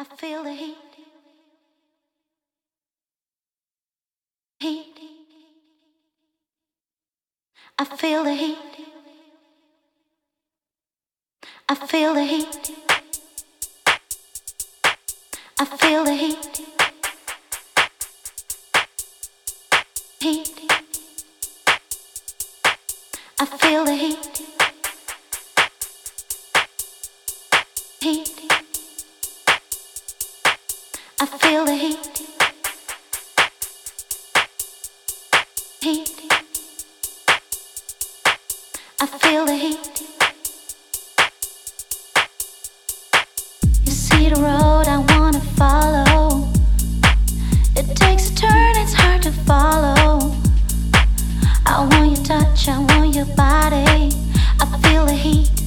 I feel the heat. Heat. I feel the heat. I feel the heat. I feel the heat. Heat. I feel the heat. feel the heat. Heat. I feel the heat. You see the road I wanna follow. It takes a turn, it's hard to follow. I want your touch, I want your body. I feel the heat.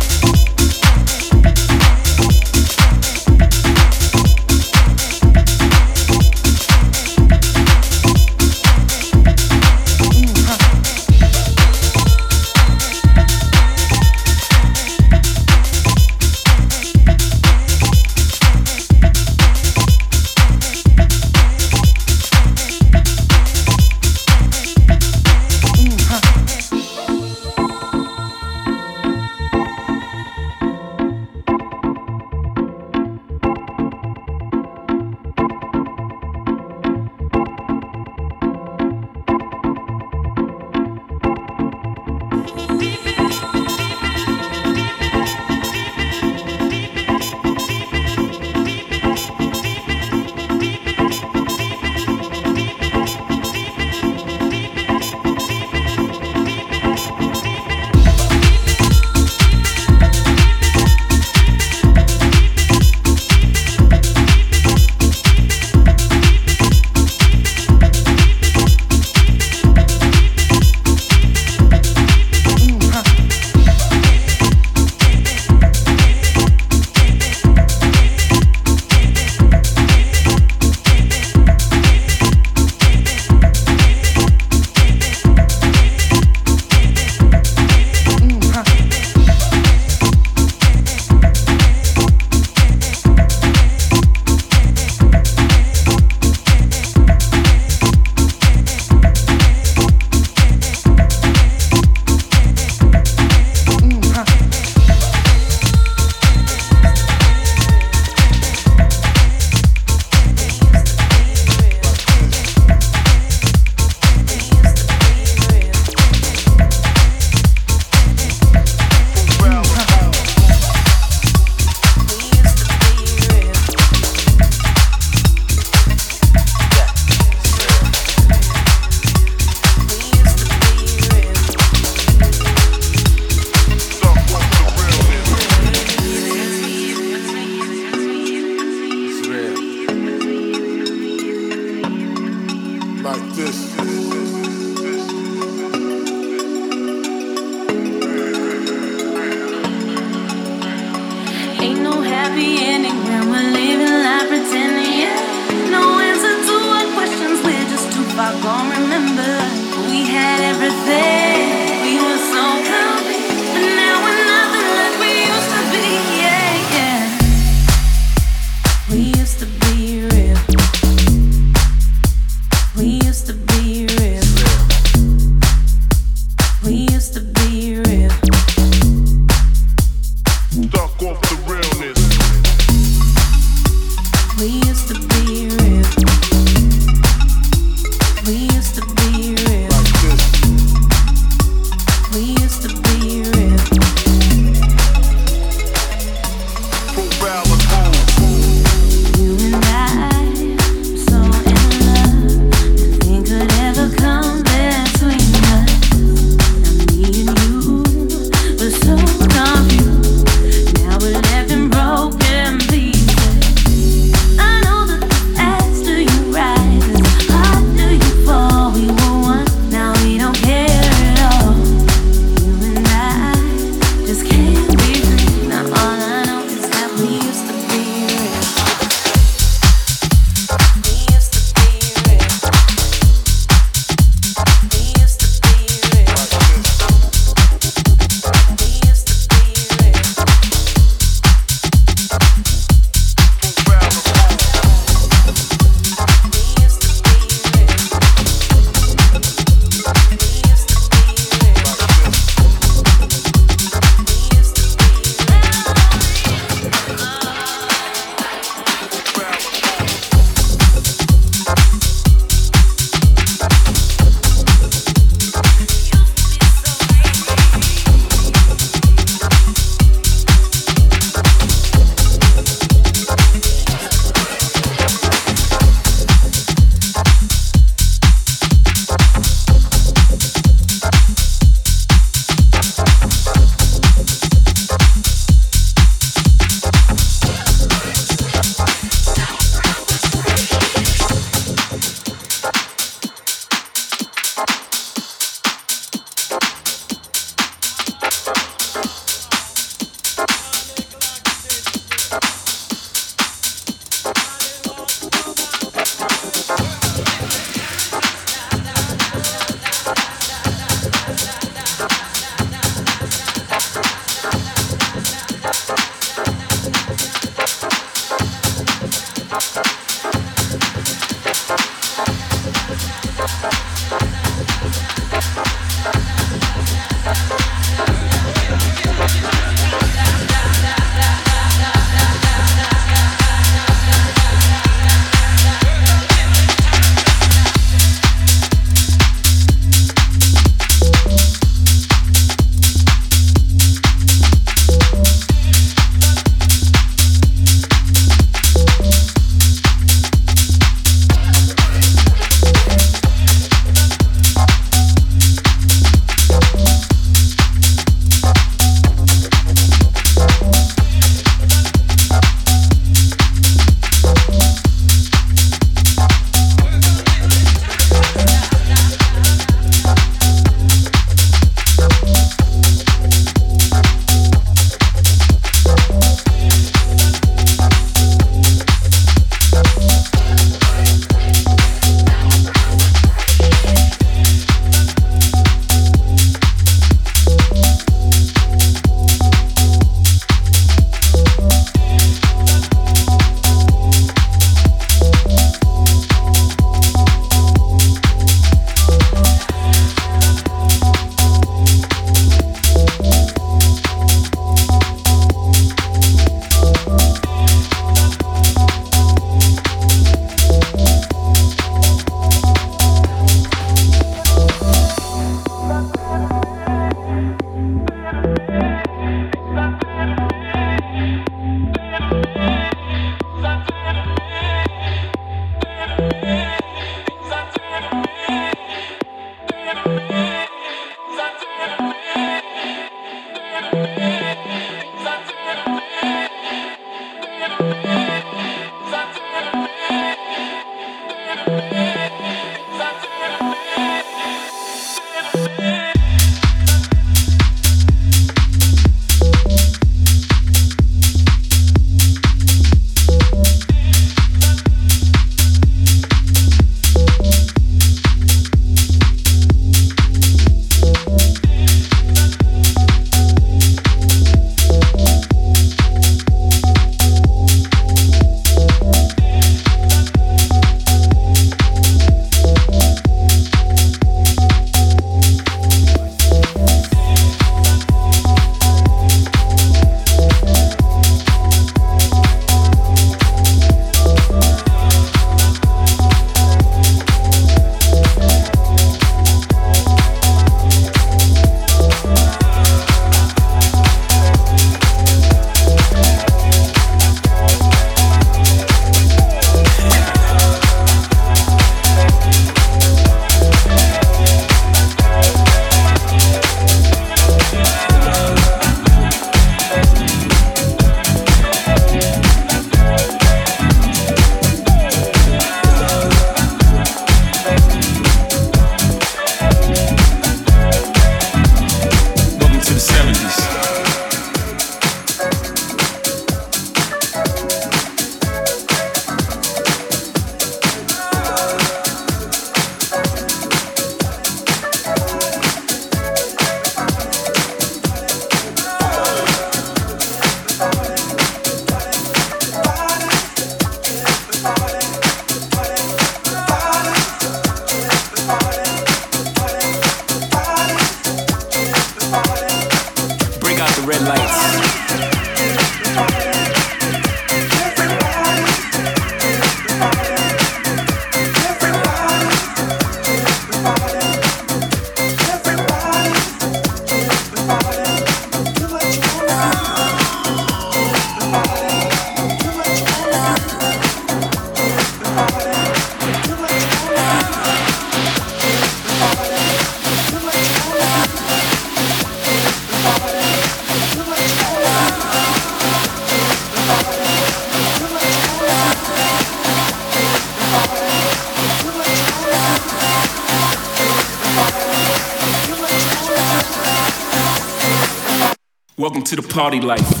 Party life.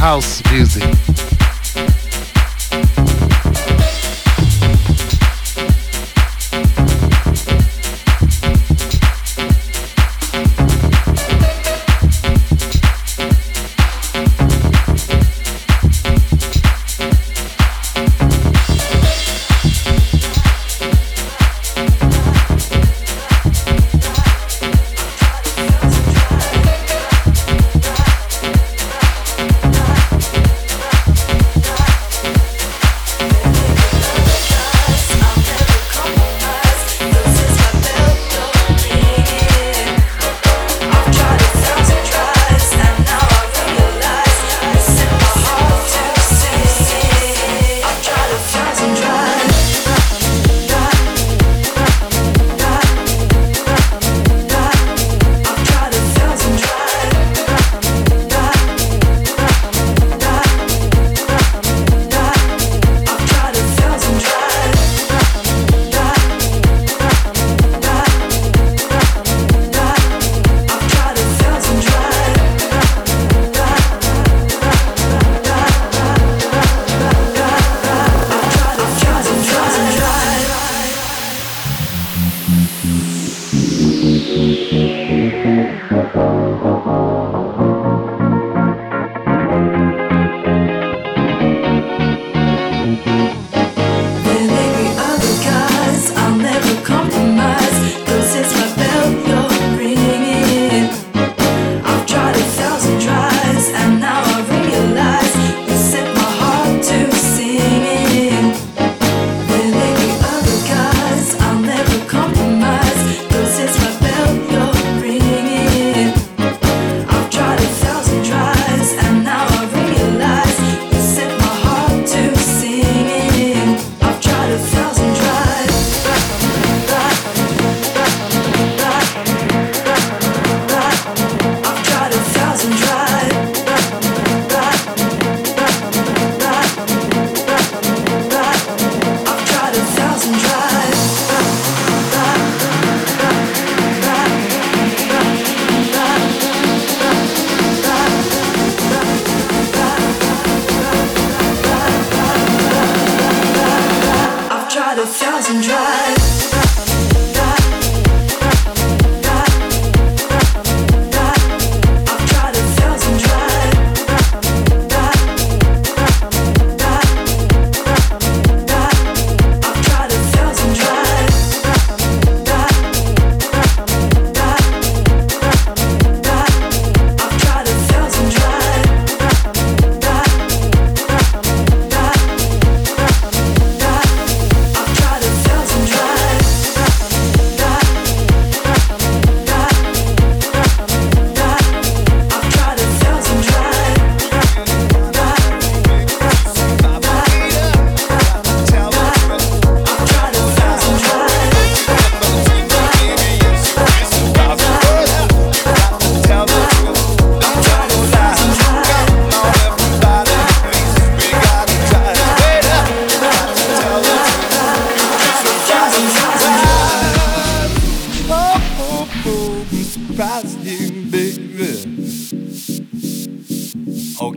House music.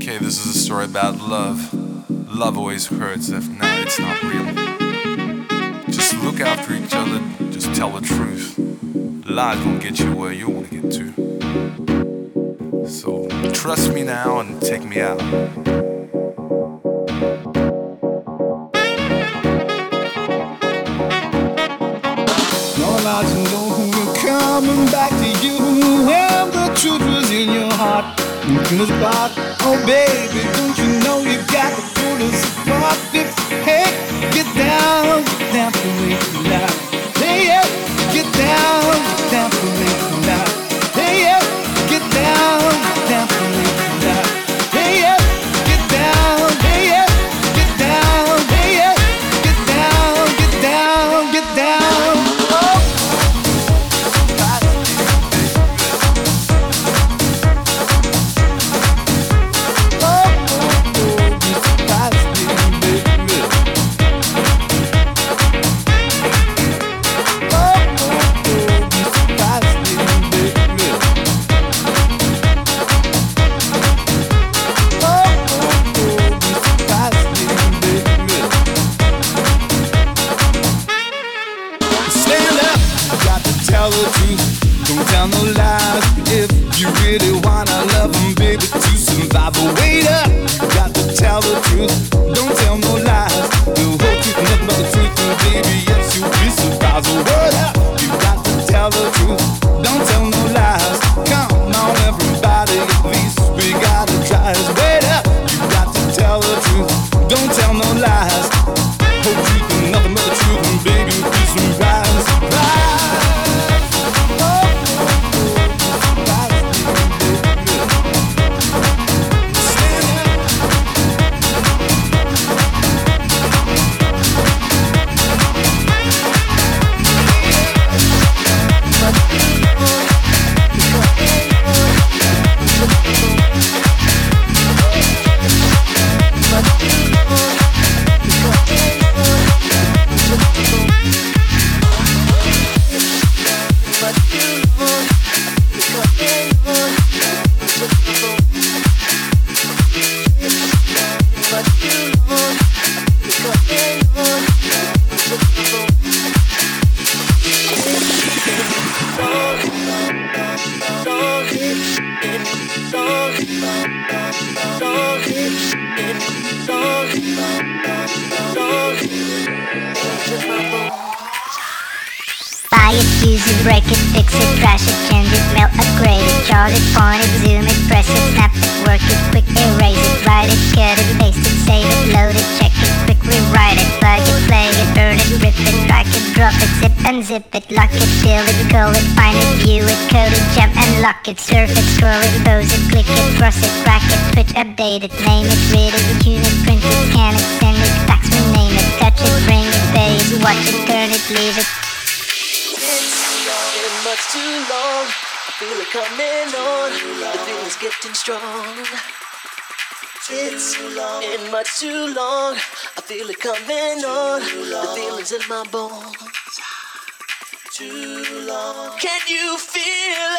okay, this is a story about love. Love always hurts. If not, it's not real. Just look after each other. Just tell the truth. Lies will get you where you want to get to. So trust me now and take me out. Know coming back to you. when the truth was in your heart in the. Oh baby, don't you know you've got the pull us apart? Hey, get down, get down. too long. I feel it coming too on. Long. The feeling's in my bones. Too long. Can you feel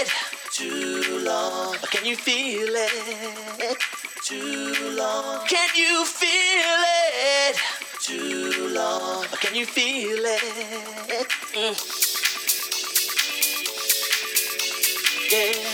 it? Too long. Can you feel it? Too long. Can you feel it? Too long. Can you feel it? Mm. Yeah.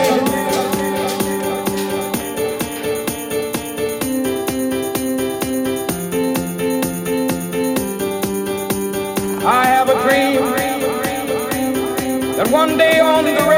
one day on the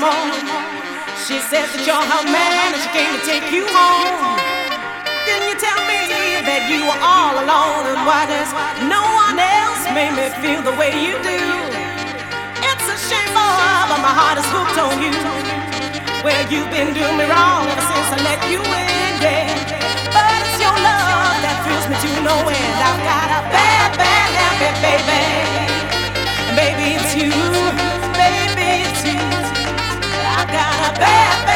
morning. She says that you're her man and she came to take you home. Then you tell me that you were all alone and why does no one else make me feel the way you do? It's a shame, boy, but my heart is hooked on you. Well, you've been doing me wrong ever since I let you in, yeah. But it's your love that fills me to no end. I've got a bad, bad, habit, baby, and baby, it's you. bad.